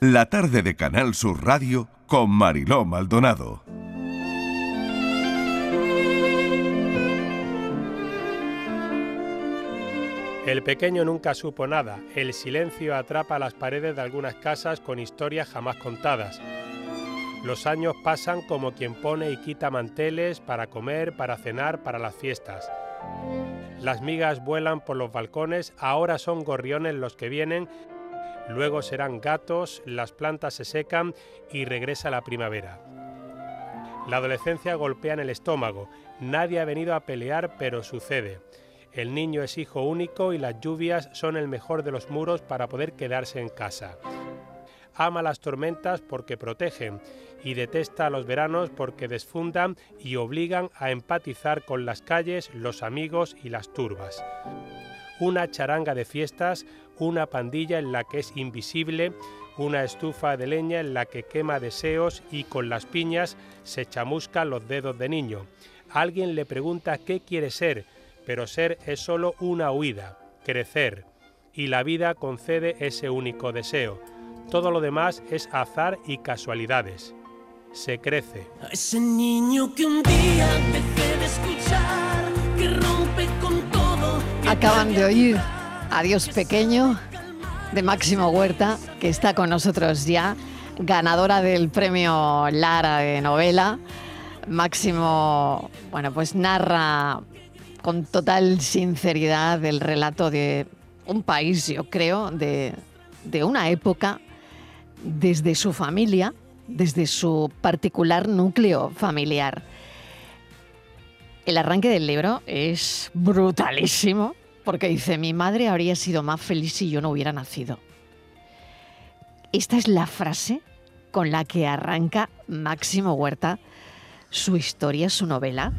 La tarde de Canal Sur Radio con Mariló Maldonado. El pequeño nunca supo nada. El silencio atrapa las paredes de algunas casas con historias jamás contadas. Los años pasan como quien pone y quita manteles para comer, para cenar, para las fiestas. Las migas vuelan por los balcones, ahora son gorriones los que vienen, luego serán gatos, las plantas se secan y regresa la primavera. La adolescencia golpea en el estómago, nadie ha venido a pelear pero sucede. El niño es hijo único y las lluvias son el mejor de los muros para poder quedarse en casa. Ama las tormentas porque protegen y detesta los veranos porque desfundan y obligan a empatizar con las calles, los amigos y las turbas. Una charanga de fiestas, una pandilla en la que es invisible, una estufa de leña en la que quema deseos y con las piñas se chamuscan los dedos de niño. Alguien le pregunta qué quiere ser, pero ser es solo una huida, crecer, y la vida concede ese único deseo. Todo lo demás es azar y casualidades. Se crece. ese niño que un día escuchar, que rompe con. Acaban de oír Adiós Pequeño de Máximo Huerta, que está con nosotros ya, ganadora del premio Lara de novela. Máximo, bueno, pues narra con total sinceridad el relato de un país, yo creo, de, de una época, desde su familia, desde su particular núcleo familiar. El arranque del libro es brutalísimo porque dice, mi madre habría sido más feliz si yo no hubiera nacido. Esta es la frase con la que arranca Máximo Huerta su historia, su novela.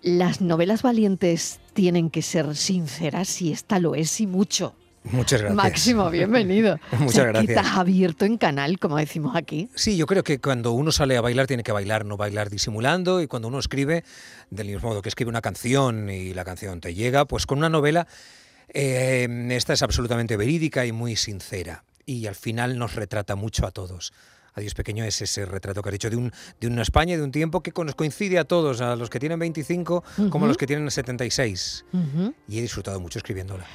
Las novelas valientes tienen que ser sinceras y esta lo es y mucho. Muchas gracias. Máximo, bienvenido. Muchas O sea, gracias. estás abierto en canal, como decimos aquí. Sí, yo creo que cuando uno sale a bailar tiene que bailar, no bailar disimulando. Y cuando uno escribe, del mismo modo que escribe una canción y la canción te llega, pues con una novela, eh, esta es absolutamente verídica y muy sincera. Y al final nos retrata mucho a todos. Adiós Pequeño es ese retrato que has dicho de, un, de una España, de un tiempo que nos coincide a todos, a los que tienen 25 como a los que tienen 76. Ujú. Y he disfrutado mucho escribiéndola.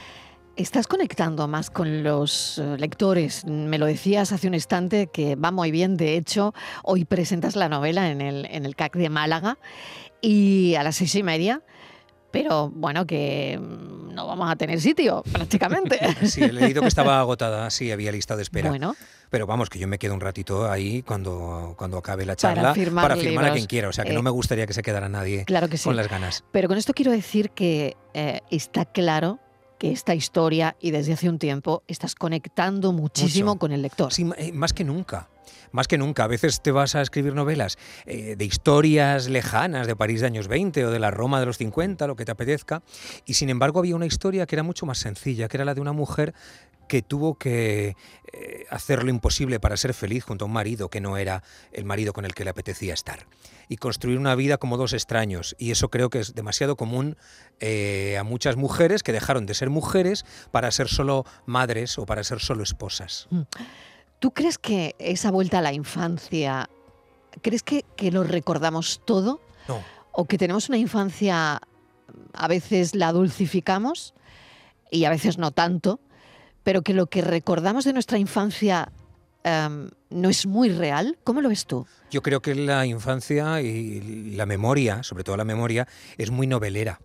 Estás conectando más con los eh, lectores. Me lo decías hace un instante que va muy bien. De hecho, hoy presentas la novela en el, en el CAC de Málaga y a las seis y media. Pero bueno, que mm, no vamos a tener sitio prácticamente. Sí, he leído que estaba agotada, sí, había lista de espera. Bueno, Pero vamos, que yo me quedo un ratito ahí cuando, cuando acabe la Para charla firmar para firmar a quien quiera. O sea, que Eh, no me gustaría que se quedara nadie claro que sí. con las ganas. Pero con esto quiero decir que eh, está claro que esta historia y desde hace un tiempo estás conectando muchísimo Mucho. con el lector. Sí, eh, más que nunca. Más que nunca. A veces te vas a escribir novelas eh, de historias lejanas de París de años 20 o de la Roma de los 50, lo que te apetezca. Y sin embargo había una historia que era mucho más sencilla, que era la de una mujer que tuvo que eh, hacer lo imposible para ser feliz junto a un marido que no era el marido con el que le apetecía estar. Y construir una vida como dos extraños. Y eso creo que es demasiado común eh, a muchas mujeres que dejaron de ser mujeres para ser solo madres o para ser solo esposas. ¿Tú crees que esa vuelta a la infancia, crees que, que lo recordamos todo? No. ¿O que tenemos una infancia, a veces la dulcificamos y a veces no tanto, pero que lo que recordamos de nuestra infancia em, no es muy real? ¿Cómo lo ves tú? Yo creo que la infancia y la memoria, sobre todo la memoria, es muy novelera.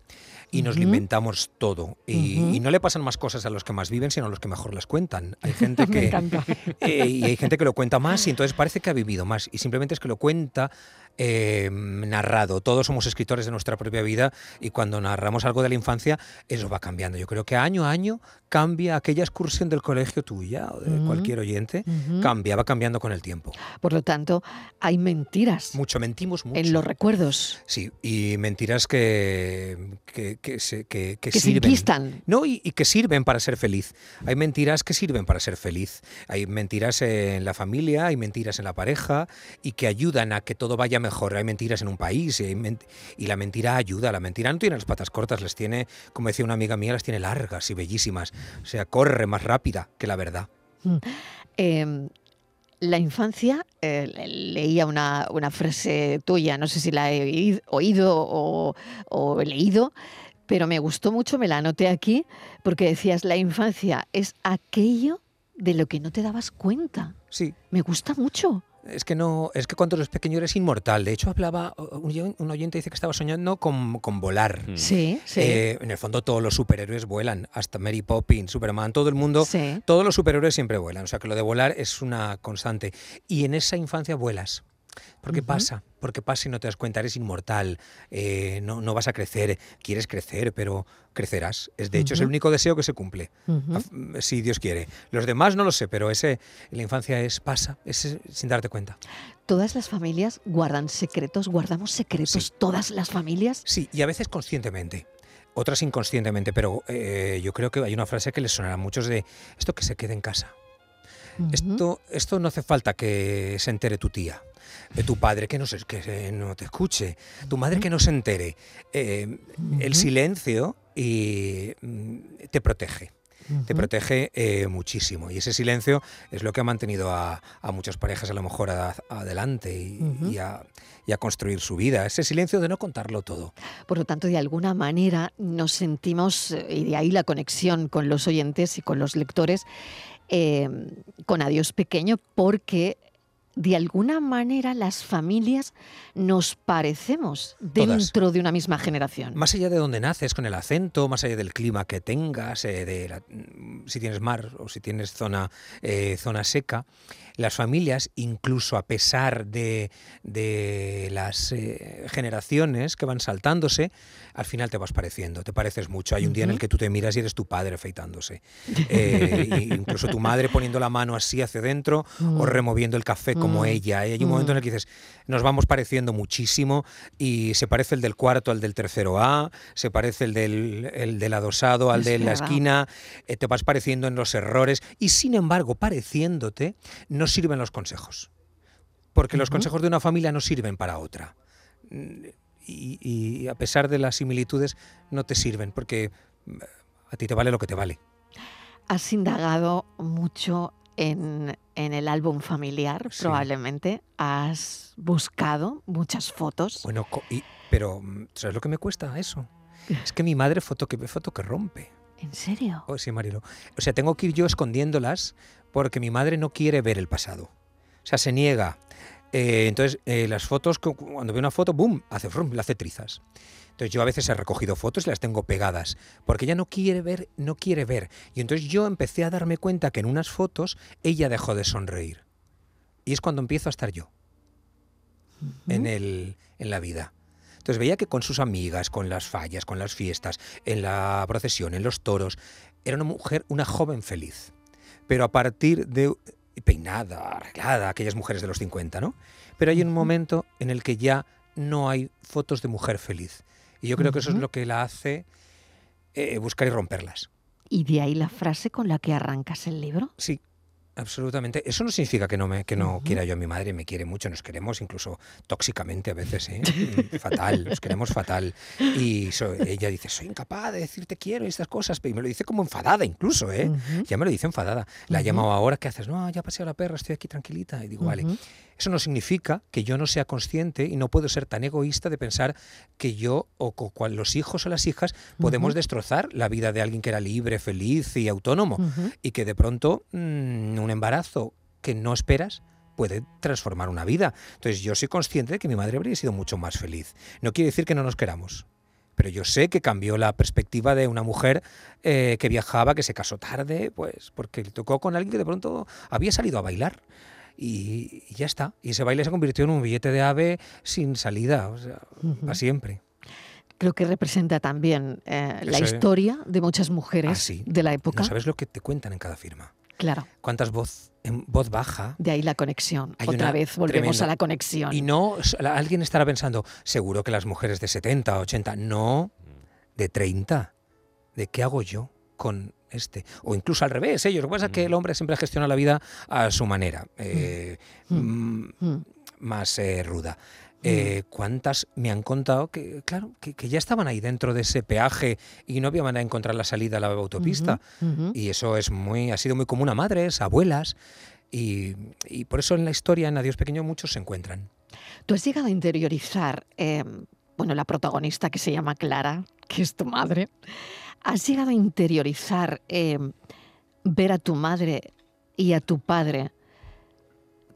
Y nos lo inventamos todo. Y, no le pasan más cosas a los que más viven, sino a los que mejor las cuentan. Hay gente que, eh, y hay gente que lo cuenta más y entonces parece que ha vivido más. Y simplemente es que lo cuenta eh, narrado. Todos somos escritores de nuestra propia vida y cuando narramos algo de la infancia, eso va cambiando. Yo creo que año a año cambia aquella excursión del colegio tuya o de cualquier oyente, cambia, va cambiando con el tiempo. Por lo tanto, hay mentiras Mucho, mentimos mucho. en los recuerdos Sí, y mentiras que, que, que se, que, que se sirven. No, y, y que sirven para ser feliz. Hay mentiras que sirven para ser feliz. Hay mentiras en la familia, hay mentiras en la pareja y que ayudan a que todo vaya mejor. Hay mentiras en un país y, hay ment- y la mentira ayuda. La mentira no tiene las patas cortas, las tiene, como decía una amiga mía, las tiene largas y bellísimas. O sea, corre más rápida que la verdad. Eh, La infancia, eh, le- leía una, una frase tuya, no sé si la he oí- oído o, o leído, pero me gustó mucho, me la anoté aquí, porque decías, la infancia es aquello de lo que no te dabas cuenta. Sí, Me gusta mucho. Es que no, es que cuando eres pequeño eres inmortal. De hecho, hablaba, un oyen- un oyente dice que estaba soñando con, con volar. Sí, sí. Eh, en el fondo todos los superhéroes vuelan, hasta Mary Poppins, Superman, todo el mundo, Sí. todos los superhéroes siempre vuelan. O sea que lo de volar es una constante. Y en esa infancia vuelas. Porque pasa, porque pasa y no te das cuenta, eres inmortal, eh, no, no vas a crecer, quieres crecer, pero crecerás. Es, de hecho, es el único deseo que se cumple. Af- Si Dios quiere. Los demás no lo sé, pero ese la infancia es pasa, es sin darte cuenta. Todas las familias guardan secretos, guardamos secretos, Sí. todas las familias. Sí, y a veces conscientemente, otras inconscientemente, pero eh, yo creo que hay una frase que les sonará a muchos de esto que se quede en casa. Esto, esto no hace falta que se entere tu tía, de tu padre que no, se, que no te escuche, tu madre que no se entere. Eh, El silencio y, mm, te protege. Te protege eh, muchísimo. Y ese silencio es lo que ha mantenido a, a muchas parejas a lo mejor a- adelante y, Ujú. y a, y a construir su vida. Ese silencio de no contarlo todo. Por lo tanto, de alguna manera nos sentimos, eh, y de ahí la conexión con los oyentes y con los lectores, eh, con Adiós Pequeño, porque de alguna manera las familias nos parecemos Todas. dentro de una misma generación. Más allá de dónde naces, con el acento, más allá del clima que tengas, eh, de la- mm, si tienes mar o si tienes zona, eh, zona seca, las familias, incluso a pesar de, de las eh, generaciones que van saltándose, al final te vas pareciendo, te pareces mucho. Hay un día en el que tú te miras y eres tu padre afeitándose. Eh, incluso tu madre poniendo la mano así hacia adentro o Mm. removiendo el café como Mm. ella. Y hay un momento en el que dices, nos vamos pareciendo muchísimo y se parece el del cuarto al del tercero A, se parece el del, el del adosado al Es de la verdad. esquina, eh, te vas pareciendo en los errores y sin embargo, pareciéndote, no sirven los consejos. Porque los consejos de una familia no sirven para otra. Mm, Y, y a pesar de las similitudes, no te sirven porque mm, a ti te vale lo que te vale. Has indagado mucho en, en el álbum familiar, Sí. probablemente. Has buscado muchas fotos. Bueno, y- pero mm, ¿sabes lo que me cuesta eso? Es que mi madre foto que foto que rompe. ¿En serio? Oh, sí, Marilo. O sea, tengo que ir yo escondiéndolas porque mi madre no quiere ver el pasado. O sea, se niega. Eh, entonces, eh, las fotos, cu- cuando ve una foto, ¡boom! Hace frum, le hace trizas. Entonces yo a veces he recogido fotos y las tengo pegadas, porque ella no quiere ver, no quiere ver. Y entonces yo empecé a darme cuenta que en unas fotos ella dejó de sonreír. Y es cuando empiezo a estar yo en, el, en la vida. Entonces veía que con sus amigas, con las fallas, con las fiestas, en la procesión, en los toros, era una mujer, una joven feliz. Pero a partir de peinada, arreglada, aquellas mujeres de los 50, ¿no? Pero hay un momento en el que ya no hay fotos de mujer feliz. Y yo creo que eso es lo que la hace eh, buscar y romperlas. ¿Y de ahí la frase con la que arrancas el libro? Sí, absolutamente. Eso no significa que no, me, que no quiera yo a mi madre, me quiere mucho, nos queremos incluso tóxicamente a veces, ¿eh? Fatal, nos queremos fatal. Y so- ella dice, soy incapaz de decir te quiero y estas cosas, y me lo dice como enfadada incluso, ¿eh? Ya me lo dice enfadada. La he llamado ahora, ¿qué haces? No, ya pasé a la perra, estoy aquí tranquilita. Y digo, vale. Eso no significa que yo no sea consciente y no puedo ser tan egoísta de pensar que yo o cual los hijos o las hijas podemos destrozar la vida de alguien que era libre, feliz y autónomo y que de pronto mm, un embarazo que no esperas puede transformar una vida. Entonces yo soy consciente de que mi madre habría sido mucho más feliz. No quiere decir que no nos queramos. Pero yo sé que cambió la perspectiva de una mujer eh, que viajaba, que se casó tarde, pues porque le tocó con alguien que de pronto había salido a bailar. Y, y ya está. Y ese baile se convirtió en un billete de ave sin salida, o sea, para siempre. Creo que representa también eh, la historia de muchas mujeres Ah, sí. de la época. No sabes lo que te cuentan en cada firma. Claro, Cuántas voz en voz baja de ahí la conexión. Hay Otra vez volvemos tremenda- a la conexión. Y no, alguien estará pensando, seguro que las mujeres de 70, 80, no, de 30. ¿De qué hago yo con este? O incluso al revés, ellos. Lo que pasa es que el hombre siempre gestiona la vida a su manera, eh, mm, Mm. más eh, ruda. Eh, ¿Cuántas me han contado que, claro, que, que ya estaban ahí dentro de ese peaje y no había manera de encontrar la salida a la autopista? Y eso es muy, ha sido muy común a madres, abuelas, Y, y por eso en la historia, en Adiós Pequeño, muchos se encuentran. Tú has llegado a interiorizar, eh, bueno, la protagonista que se llama Clara, que es tu madre, has llegado a interiorizar eh, ver a tu madre y a tu padre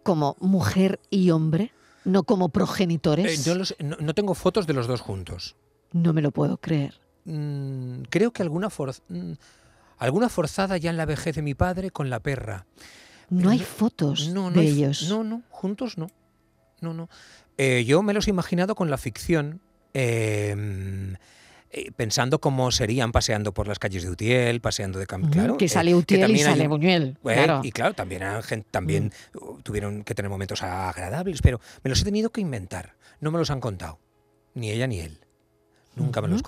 como mujer y hombre, no como Eh, progenitores. yo los- no, no tengo fotos de los dos juntos. No me lo puedo creer. Mm, creo que alguna, for- mm, alguna forzada ya en la vejez de mi padre con la perra. No hay no- fotos No, no de hay ellos. No, no, juntos no. No, no. Eh, yo me los he imaginado con la ficción, eh, eh, pensando cómo serían paseando por las calles de Utiel, paseando de campo. Ujú, claro, que eh, sale Utiel y hay sale Buñuel. Eh, claro. Mm. Y claro, también, también uh, tuvieron que tener momentos agradables, pero me los he tenido que inventar. No me los han contado. Ni ella ni él. Nunca me los Ujú.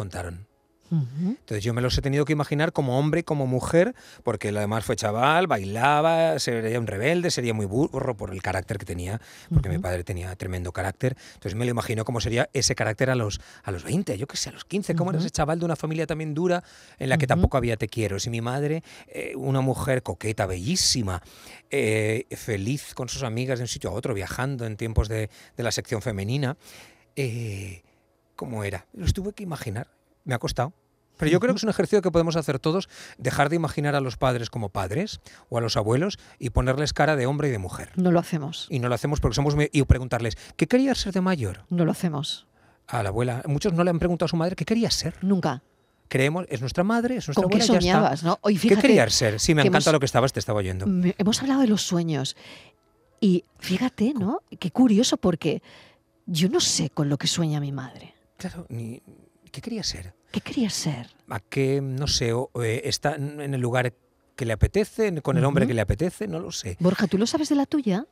Entonces yo me los he tenido que imaginar como hombre y como mujer, porque además fue chaval, bailaba, sería un rebelde, sería muy burro por el carácter que tenía, porque mi padre tenía tremendo carácter. Entonces me lo imagino cómo sería ese carácter a los, a los 20, yo qué sé, a los 15, cómo era Ujú. ese chaval de una familia también dura en la que tampoco había te quiero. Si mi madre, eh, una mujer coqueta, bellísima, eh, feliz con sus amigas de un sitio a otro, viajando en tiempos de, de la sección femenina, eh, ¿cómo era? Los tuve que imaginar, me ha costado. Pero yo creo que es un ejercicio que podemos hacer todos, dejar de imaginar a los padres como padres o a los abuelos y ponerles cara de hombre y de mujer. No lo hacemos. Y no lo hacemos porque somos... Y preguntarles, ¿qué querías ser de mayor? No lo hacemos. A la abuela. Muchos no le han preguntado a su madre qué quería ser. Nunca. Creemos, es nuestra madre, es nuestra ¿Con qué abuela, ya está. soñabas? ¿no? Hoy ¿Qué querías ser? Sí, me encanta hemos- lo que estabas, te estaba oyendo. hemos hablado de los sueños. Y fíjate, ¿no? Qué curioso porque yo no sé con lo que sueña mi madre. Claro, ni, ¿qué quería ser? ¿Qué quería ser? ¿A qué, no sé, o, eh, está en el lugar que le apetece, con el hombre que le apetece? No lo sé. Borja, ¿tú lo sabes de la tuya?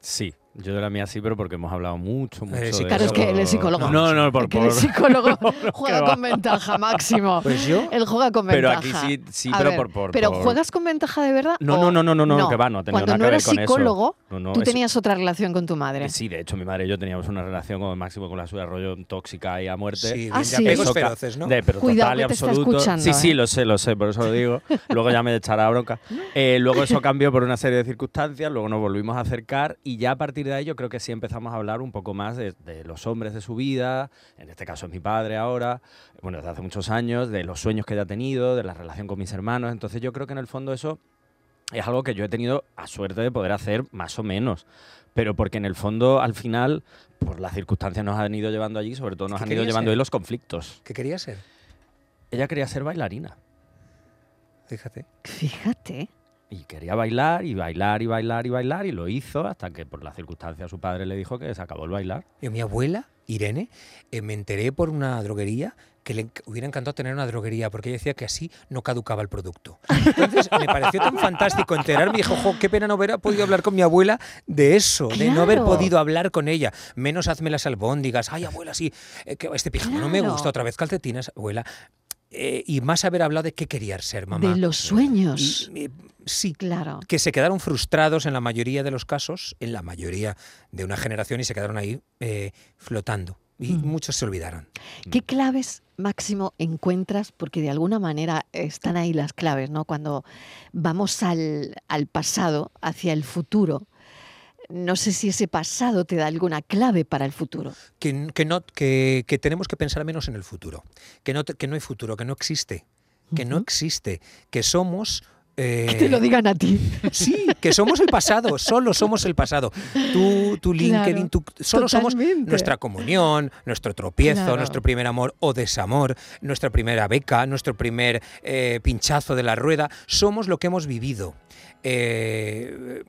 Sí, yo de la mía sí, pero porque hemos hablado mucho, mucho. Eh, sí, de Claro, es eso. que él es psicólogo. No, no, por, que el por- psicólogo juega con ventaja, Máximo. Pues yo, Él juega con Pero ventaja. aquí sí, sí, pero ver, por, por- ¿Pero por- juegas con ventaja de verdad? No, no, no, no, no, no, que va, no ha tenido Cuando nada no que ver eras con eso. psicólogo, No, no, tú es- tenías otra relación con tu madre. Eh, Sí, de hecho, mi madre y yo teníamos una relación como máximo con la suya, rollo tóxica y a muerte. sí, Ah, sí. Eso feroces, ¿no? De, pero Cuidado total y absoluto. escuchando, sí, sí, ¿eh? lo sé, lo sé, por eso lo digo. Luego ya me echará bronca. Eh, luego eso cambió por una serie de circunstancias, luego nos volvimos a acercar y ya a partir de ahí yo creo que sí empezamos a hablar un poco más de, de los hombres de su vida, en este caso es mi padre ahora, bueno, desde hace muchos años, de los sueños que ella ha tenido, de la relación con mis hermanos. Entonces yo creo que en el fondo eso es algo que yo he tenido a suerte de poder hacer más o menos. Pero porque en el fondo, al final, por las circunstancias nos han ido llevando allí, sobre todo nos ¿Qué han ido llevando ser? ahí los conflictos. ¿Qué quería ser? Ella quería ser bailarina. Fíjate. Fíjate. Y quería bailar y bailar y bailar y bailar y lo hizo hasta que por las circunstancias su padre le dijo que se acabó el bailar. Yo, mi abuela, Irene, eh, me enteré por una droguería que le hubiera encantado tener una droguería porque ella decía que así no caducaba el producto. Entonces me pareció tan fantástico enterarme y dije, ojo, qué pena no haber podido hablar con mi abuela de eso, de no haber podido hablar con ella. Menos hazme las albóndigas, ay abuela, sí, eh, que este pijama no me gusta, otra vez calcetines, abuela. Eh, y más haber hablado de qué quería ser, mamá. De los sueños. Y, eh, sí, Claro. que se quedaron frustrados en la mayoría de los casos, en la mayoría de una generación, y se quedaron ahí eh, flotando. Y Mm. muchos se olvidaron. ¿Qué claves, Máximo, encuentras? Porque de alguna manera están ahí las claves, ¿no? Cuando vamos al, al pasado, hacia el futuro, no sé si ese pasado te da alguna clave para el futuro. Que, no, que, que tenemos que pensar menos en el futuro. Que no, que no hay futuro, que no existe. Que no existe. Que somos. eh, Que te lo digan a ti. Sí, que somos el pasado, solo somos el pasado. Tú, tu LinkedIn, Claro, tú, solo somos nuestra comunión, nuestro tropiezo, Claro. nuestro primer amor o desamor, nuestra primera beca, nuestro primer eh, pinchazo de la rueda. Somos lo que hemos vivido. Eh,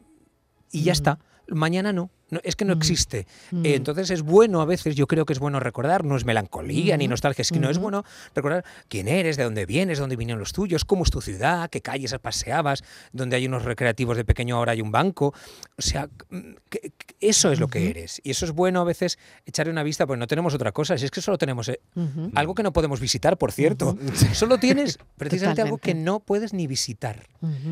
y ya Mm. está. Mañana no. No, es que no Mm. existe. Mm. Eh, entonces es bueno a veces, yo creo que es bueno recordar, no es melancolía ni nostalgia, es que no es bueno recordar quién eres, de dónde vienes, dónde vinieron los tuyos, cómo es tu ciudad, qué calles paseabas, donde hay unos recreativos de pequeño ahora hay un banco. O sea, mm, que- que eso es lo que eres. Y eso es bueno a veces echarle una vista, pues no tenemos otra cosa, si es que solo tenemos eh, Ujú. algo que no podemos visitar, por cierto. Solo tienes precisamente algo que no puedes ni visitar.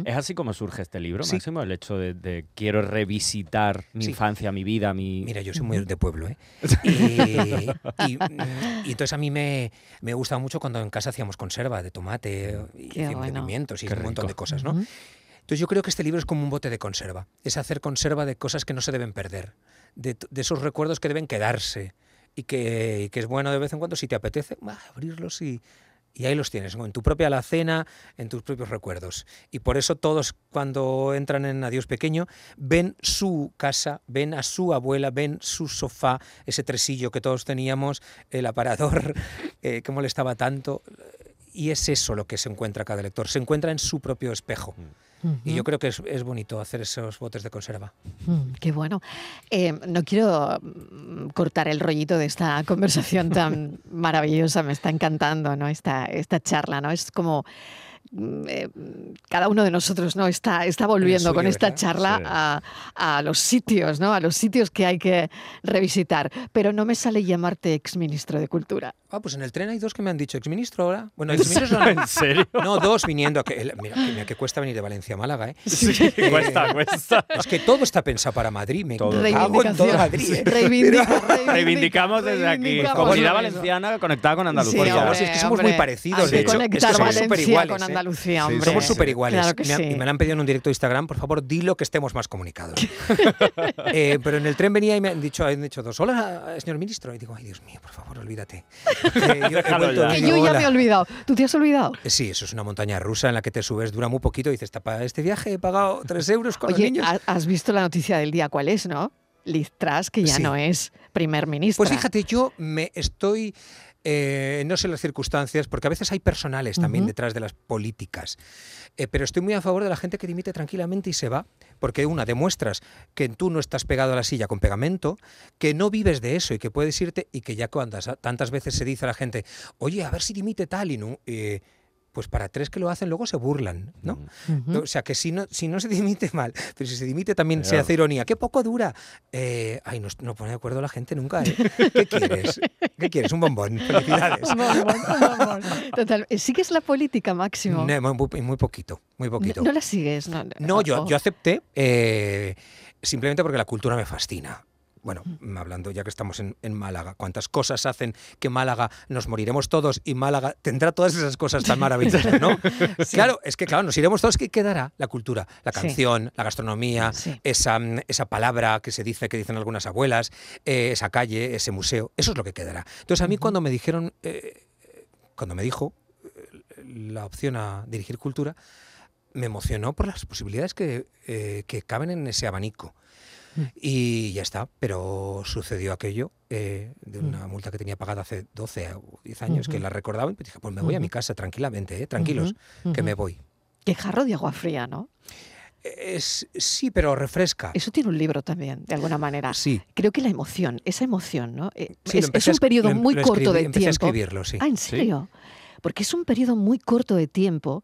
¿Es así como surge este libro, Sí. Máximo? El hecho de, de quiero revisitar mi Sí. infancia, mi vida, mi... Mira, yo soy muy de pueblo, ¿eh? Y, y, y entonces a mí me, me gusta mucho cuando en casa hacíamos conserva de tomate y Qué hacíamos bueno. pimientos y Qué un montón rico. de cosas, ¿no? Ujú. Entonces yo creo que este libro es como un bote de conserva, es hacer conserva de cosas que no se deben perder, de, de esos recuerdos que deben quedarse y que, y que es bueno de vez en cuando, si te apetece, bah, abrirlos y, y ahí los tienes, en tu propia alacena, en tus propios recuerdos. Y por eso todos cuando entran en Adiós Pequeño ven su casa, ven a su abuela, ven su sofá, ese tresillo que todos teníamos, el aparador eh, que molestaba tanto. Y es eso lo que se encuentra cada lector, se encuentra en su propio espejo. Y yo creo que es, es bonito hacer esos botes de conserva. Mm, qué bueno. Eh, no quiero mm, cortar el rollito de esta conversación tan maravillosa, me está encantando, ¿no? Esta, esta charla, ¿no? Es como eh, cada uno de nosotros no está, está volviendo con esta ¿verdad? charla Sí. a, a los sitios, ¿no? A los sitios que hay que revisitar. Pero no me sale llamarte exministro de Cultura. Ah, pues en el tren hay dos que me han dicho, exministro ahora. Bueno, exministro no, ¿En serio? no, dos viniendo. Que, el- mira, que, mira que cuesta venir de Valencia a Málaga, ¿eh? Sí, cuesta, cuesta. Es que todo está pensado para Madrid. Me Todo. cago en todo. Madrid. ¿eh? Reivindica, reivindica, Reivindicamos desde aquí. Comunidad valenciana conectada con Sí, Andalucía. Hombre, es que somos hombre. muy parecidos, de que hecho. Es que somos con ¿eh? Andalucía, Sí, hombre. Somos súper iguales. Claro que me, han- sí. y me lo han pedido en un directo de Instagram, por favor, dilo que estemos más comunicados. Eh, pero en el tren venía y me han dicho, han dicho dos, hola, señor ministro. Y digo, ay, Dios mío, por favor, olvídate. Eh, yo vuelto Que digo, yo ya "Hola". me he olvidado. ¿Tú te has olvidado? Eh, Sí, eso es una montaña rusa en la que te subes, dura muy poquito y dices, "Ta- para este viaje he pagado tres euros con los Oye, niños. ha- has visto la noticia del día, ¿cuál es, no? Liz Truss, que ya Sí. no es primer ministro. Pues fíjate, yo me estoy, eh, no sé las circunstancias, porque a veces hay personales también detrás de las políticas, eh, pero estoy muy a favor de la gente que dimite tranquilamente y se va, porque una, demuestras que tú no estás pegado a la silla con pegamento, que no vives de eso y que puedes irte y que ya cuando tantas veces se dice a la gente, oye, a ver si dimite tal y no... eh, pues para tres que lo hacen luego se burlan, ¿no? O sea, que si no, si no se dimite mal, pero si se dimite también se hace ironía. ¡Qué poco dura! Eh, ay, no, no pone de acuerdo la gente nunca. ¿eh? ¿Qué quieres? ¿Qué quieres? Un bombón. Felicidades. Un bombón, un bombón. Total. ¿Sigues la política, Máximo? No, muy, muy- muy poquito, muy poquito. No, no la sigues. No, No, yo, yo acepté eh, simplemente porque la cultura me fascina. Bueno, hablando ya que estamos en, en Málaga, cuántas cosas hacen que Málaga nos moriremos todos y Málaga tendrá todas esas cosas tan maravillosas, ¿no? Claro, es que claro, nos iremos todos, ¿qué quedará? La cultura, la Sí. canción, la gastronomía, Sí. esa, mm, esa palabra que se dice, que dicen algunas abuelas, eh, esa calle, ese museo, eso es lo que quedará. Entonces a mí cuando me dijeron, eh, cuando me dijo eh, la opción a dirigir cultura, me emocionó por las posibilidades que, eh, que caben en ese abanico. Y ya está, pero sucedió aquello eh, de una multa que tenía pagada hace 12 o 10 años, que Mm. Ujú. la recordaba y pues dije, pues me voy a mi casa tranquilamente, eh, tranquilos, Ujú, que me voy. Qué jarro de agua fría, ¿no? Es, sí, pero refresca. Eso tiene un libro también, de alguna manera. Sí, Creo que la emoción, esa emoción, ¿no? Eh, sí, es, es un periodo em- muy corto escribí- de empecé a tiempo. escribirlo, sí. Ah, ¿en serio? Porque es un periodo muy corto de tiempo,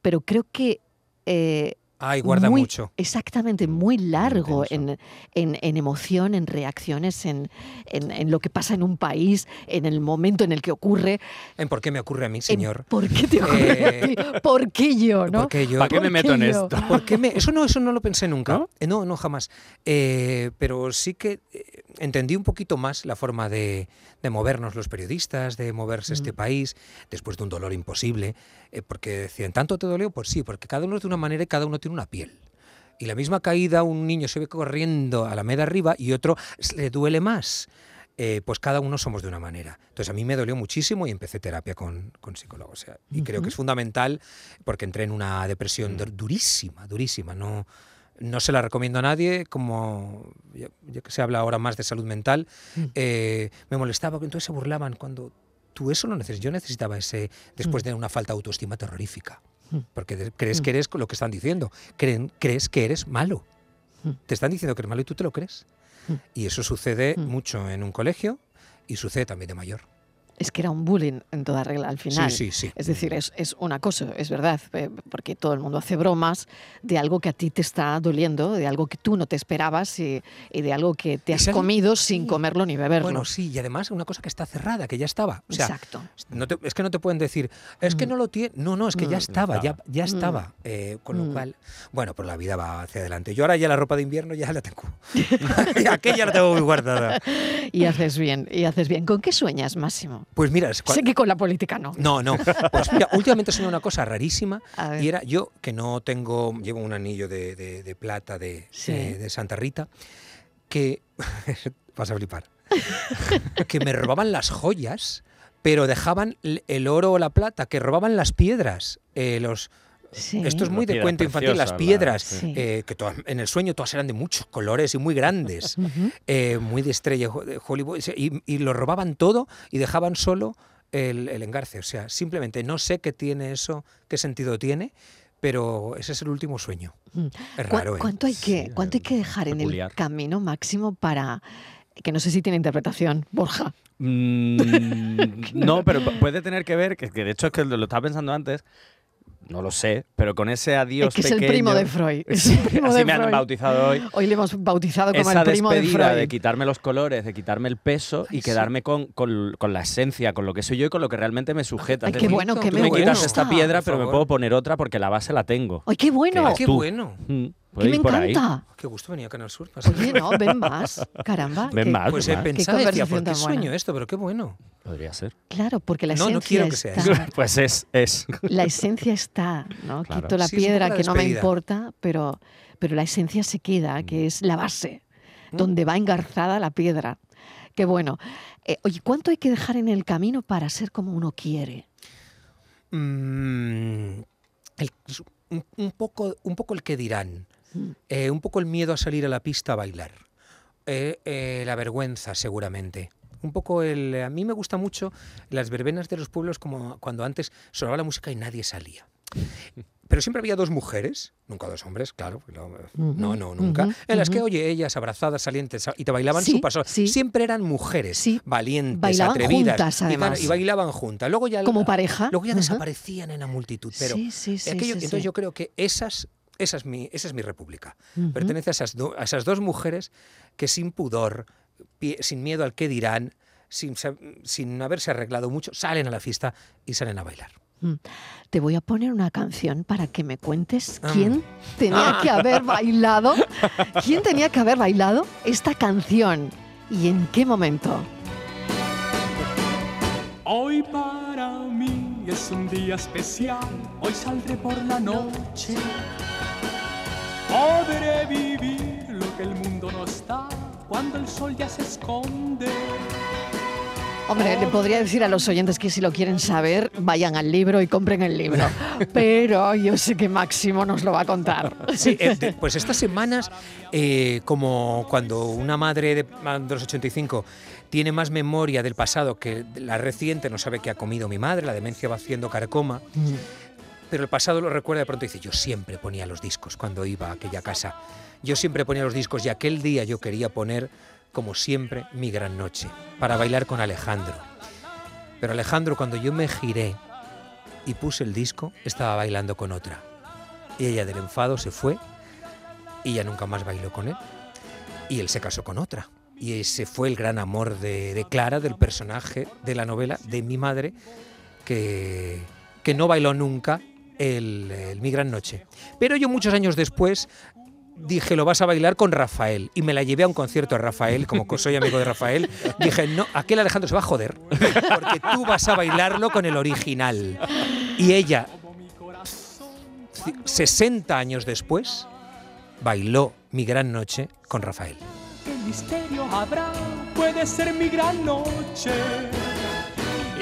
pero creo que... eh, Ay, guarda muy- mucho. Exactamente, muy largo en, en- en emoción, en reacciones, en, en- en lo que pasa en un país, en el momento en el que ocurre. ¿En por qué me ocurre a mí, señor? ¿Por qué te ocurre a ti? ¿Por qué yo? ¿no? ¿Por qué yo? ¿Para qué me ¿Por meto en yo? esto? ¿Por qué me- Eso no, eso no lo pensé nunca. ¿No? Eh, No, no, jamás. Eh, pero sí que eh, entendí un poquito más la forma de, de movernos los periodistas, de moverse este país, después de un dolor imposible. Eh, porque decían, ¿tanto te dolió? Pues sí, porque cada uno es de una manera y cada uno tiene una piel. Y la misma caída, un niño se ve corriendo a la media arriba y otro le duele más. Eh, pues cada uno somos de una manera. Entonces a mí me dolió muchísimo y empecé terapia con, con psicólogo. O sea, y creo que es fundamental porque entré en una depresión dur- durísima, durísima. No, no se la recomiendo a nadie, como ya, ya que se habla ahora más de salud mental, eh, me molestaba entonces se burlaban cuando tú eso no necesitas. Yo necesitaba ese después de una falta de autoestima terrorífica. Porque de- crees que eres lo que están diciendo. Creen, crees que eres malo. Te están diciendo que eres malo y tú te lo crees. Y eso sucede mucho en un colegio y sucede también de mayor. Es que era un bullying en toda regla al final. Sí, sí, sí. Es decir, es, es un acoso, es verdad, porque todo el mundo hace bromas de algo que a ti te está doliendo, de algo que tú no te esperabas y, y de algo que te has comido sin comerlo ni beberlo. Bueno, sí, y además una cosa que está cerrada, que ya estaba. O sea, Exacto. No te- es que no te pueden decir, es que no lo tiene. No, no, es que ya estaba, ya, ya estaba. Eh, con lo Mm. cual, bueno, pues la vida va hacia adelante. Yo ahora ya la ropa de invierno ya la tengo. Aquella la tengo muy guardada. Y haces bien, y haces bien. ¿Con qué sueñas, Máximo? No. Pues mira, es cua- Sé que con la política no. No, no. Pues mira, últimamente soñé una cosa rarísima y era yo que no tengo, llevo un anillo de, de- de plata de, Sí. de- Santa Rita, que vas a flipar, que me robaban las joyas, pero dejaban el oro o la plata, que robaban las piedras, eh, los Sí. esto es muy de cuento infantil, las piedras, eh, que todas- en el sueño todas eran de muchos colores y muy grandes, eh, muy de estrella de Hollywood, y, y lo robaban todo y dejaban solo el, el engarce. O sea, simplemente no sé qué tiene eso, qué sentido tiene, pero ese es el último sueño. Mm. Es ¿Cuá- raro, ¿eh? ¿Cuánto hay que, cuánto hay que dejar en el camino máximo para que no sé si tiene interpretación, Borja? Mm, no, pero pu- puede tener que ver, que, que de hecho es que lo estaba pensando antes, no lo sé, pero con ese adiós Es que es pequeño. el primo de Freud. Es el primo Así de me han bautizado hoy. Hoy le hemos bautizado como Esa el primo de despedida Freud. de, quitarme los colores, de quitarme el peso Ay, y sí. quedarme con, con- con la esencia, con lo que soy yo y con lo que realmente me sujeta. Ay, Es qué decir, bueno, que tú me me quitas gusta. esta piedra, pero me puedo poner otra porque la base la tengo. ¡Ay, qué bueno! Que ¡Qué tú. bueno! Mm, ¡Que puede me ahí. encanta! Qué gusto venía a Canal Sur. pasa Oye, no, ven más. Caramba. Ven más. Pues he pensado, Qué decía, ¿por qué buena. sueño esto? Pero qué bueno. Podría ser. Claro, porque la No, esencia no quiero que sea está. Pues es, es. La esencia está, ¿no? Claro. Quito la Sí, piedra la que no me importa, pero, pero la esencia se queda, que es la base, Mm. donde va engarzada la piedra. Qué bueno. Eh, oye, ¿cuánto hay que dejar en el camino para ser como uno quiere? Mm, el- un, un poco, un poco el que dirán, Mm. Eh, un poco el miedo a salir a la pista a bailar, eh, eh, la vergüenza seguramente. Un poco el... A mí me gusta mucho las verbenas de los pueblos como cuando antes sonaba la música y nadie salía. Pero siempre había dos mujeres, nunca dos hombres, claro, no, no, no, nunca, en las que, oye, ellas abrazadas, salientes, y te bailaban Sí, su paso. sí. Siempre eran mujeres, Sí. valientes, Bailaban atrevidas. juntas, y además. Y, bailaban juntas. Luego ya Como pareja. Luego ya desaparecían en la multitud. Pero aquello- entonces yo creo que esas, esa, es mi, esa es mi república. Pertenece a esas, do- a esas dos mujeres que sin pudor, pie- sin miedo al que dirán, sin, sin haberse arreglado mucho, salen a la fiesta y salen a bailar. Mm. Te voy a poner una canción para que me cuentes Ah. quién tenía que haber bailado, quién tenía que haber bailado esta canción y en qué momento. Hoy para mí es un día especial, hoy saldré por la noche. Podré vivir lo que el mundo no está cuando el sol ya se esconde. Hombre, le podría decir a los oyentes que si lo quieren saber, vayan al libro y compren el libro. Pero yo sé que Máximo nos lo va a contar. Sí, eh, pues estas semanas, eh, como cuando una madre de, de los 85 tiene más memoria del pasado que la reciente, no sabe qué ha comido mi madre, la demencia va haciendo carcoma, Mm. Pero el pasado lo recuerda de pronto dice, yo siempre ponía los discos cuando iba a aquella casa. Yo siempre ponía los discos y aquel día yo quería poner, como siempre, mi gran noche, para bailar con Alejandro. Pero Alejandro, cuando yo me giré y puse el disco, estaba bailando con otra. Y ella del enfado se fue y ya nunca más bailó con él. Y él se casó con otra. Y ese fue el gran amor de, de Clara, del personaje de la novela, de mi madre, que, que no bailó nunca el, Mi Gran Noche. Pero yo muchos años después dije, lo vas a bailar con Rafael. Y me la llevé a un concierto a Rafael, como soy amigo de Rafael. Dije, no, aquel Alejandro se va a joder, porque tú vas a bailarlo con el original. Y ella, ci- 60 años después, bailó Mi Gran Noche con Rafael. ¿Qué misterio habrá? Puede ser mi gran noche.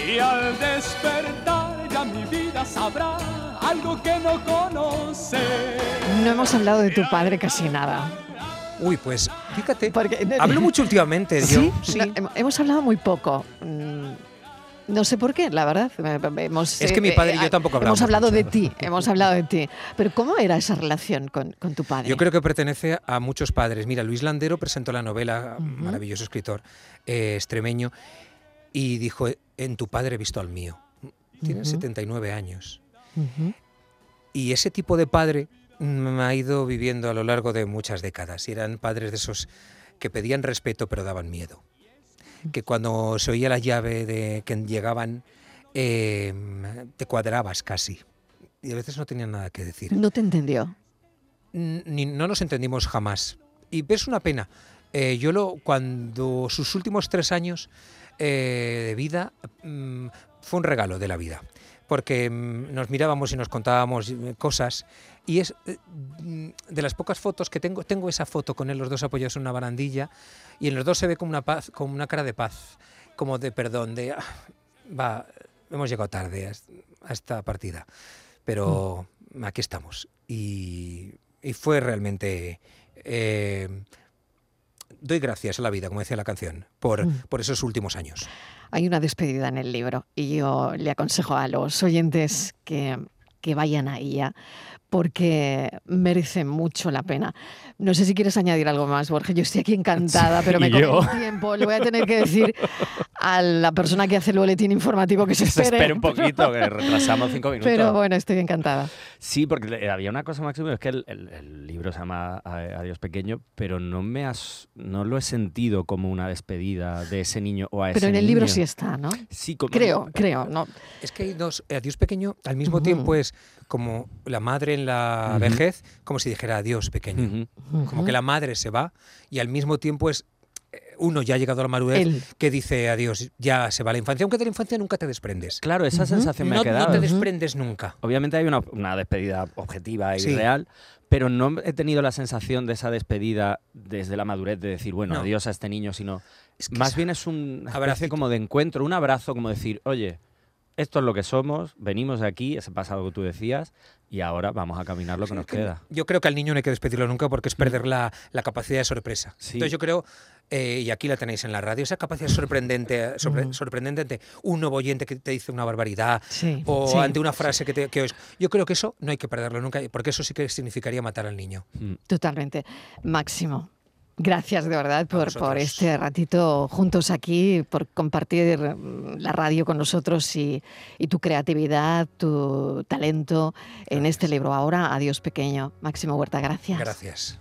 Y al despertar ya mi vida sabrá algo que no conoce. No hemos hablado de tu padre casi nada. Uy, pues fíjate, Porque- hablo mucho últimamente. ¿Sí? Yo, sí. No, hemos hablado muy poco. Mm, No sé por qué, la verdad. Hemos, Es que mi eh, padre y yo eh, tampoco Hemos hablamos hablado mucho. de ti, hemos hablado de ti. Pero ¿cómo era esa relación con, con tu padre? Yo creo que pertenece a muchos padres. Mira, Luis Landero presentó la novela, maravilloso escritor eh, extremeño, y dijo, en tu padre he visto al mío. Tiene Ujú. 79 años. Y ese tipo de padre mm, ha ido viviendo a lo largo de muchas décadas. Y eran padres de esos que pedían respeto pero daban miedo. Que cuando se oía la llave de que llegaban, eh, te cuadrabas casi. Y a veces no tenían nada que decir. No te entendió. Ni- no nos entendimos jamás. Y es una pena. Eh, yo lo, cuando sus últimos tres años eh, de vida mm, fue un regalo de la vida, porque mm, nos mirábamos y nos contábamos eh, cosas y es eh, mm, de las pocas fotos que tengo, tengo esa foto con él, los dos apoyados en una barandilla y en los dos se ve como una paz, como una cara de paz, como de perdón, de "Ah, va, hemos llegado tarde a, est- a esta partida, pero aquí estamos y, y fue realmente eh, doy gracias a la vida, como decía la canción, por, Mm. por esos últimos años. Hay una despedida en el libro y yo le aconsejo a los oyentes que, que vayan a ella porque merece mucho la pena. No sé si quieres añadir algo más, Borges. Yo estoy aquí encantada, pero me yo. el tiempo. Le voy a tener que decir a la persona que hace el boletín informativo que se Se espere. espera un poquito, que retrasamos cinco minutos. Pero bueno, estoy encantada. Sí, porque le- había una cosa, Máximo, es que el, el- el libro se llama Adiós Pequeño, pero no me has, no lo he sentido como una despedida de ese niño o a ese Pero en el libro niño. sí está, ¿no? Sí, como- Creo, creo. No. Es que hay dos, eh, adiós pequeño, al mismo Ujú. tiempo es como la madre en la vejez, como si dijera adiós pequeño. Como que la madre se va y al mismo tiempo es eh, uno ya ha llegado a la madurez Él. que dice adiós, ya se va la infancia, aunque de la infancia nunca te desprendes. Claro, esa sensación me No, ha quedado. no te desprendes nunca. Obviamente hay una, una despedida objetiva y Sí. real, pero no he tenido la sensación de esa despedida desde la madurez de decir, bueno, No. adiós a este niño, sino Es que más esa- bien es un Abracito. como de encuentro, un abrazo, como decir, oye, esto es lo que somos, venimos de aquí, ese pasado que tú decías, y ahora vamos a caminar lo que nos que queda. Yo creo que al niño no hay que despedirlo nunca porque es perder la, la capacidad de sorpresa. Sí. Entonces yo creo, eh, y aquí la tenéis en la radio, esa capacidad sorprendente, sorpre- Mm. sorprendente ante un nuevo oyente que te dice una barbaridad Sí. o sí. ante una frase que te... Que os- yo creo que eso no hay que perderlo nunca porque eso sí que significaría matar al niño. Mm. Totalmente. Máximo. Gracias de verdad por, por este ratito juntos aquí, por compartir la radio con nosotros y, y tu creatividad, tu talento en este libro. Ahora, adiós pequeño. Máximo Huerta, gracias. Gracias.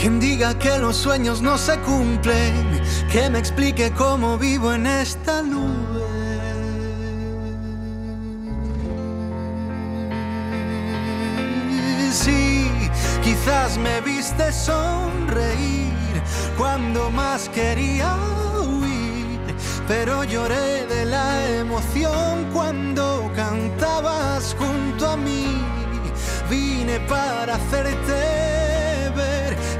Quien diga que los sueños no se cumplen, que me explique cómo vivo en esta nube. Sí, quizás me viste sonreír cuando más quería huir, pero lloré de la emoción cuando cantabas junto a mí. Vine para hacerte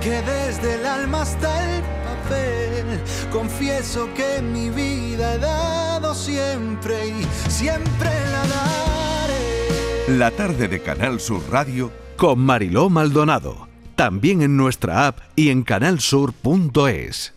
que desde el alma hasta el papel confieso que mi vida he dado siempre y siempre la daré. La tarde de Canal Sur Radio con Mariló Maldonado. También en nuestra app y en canalsur.es.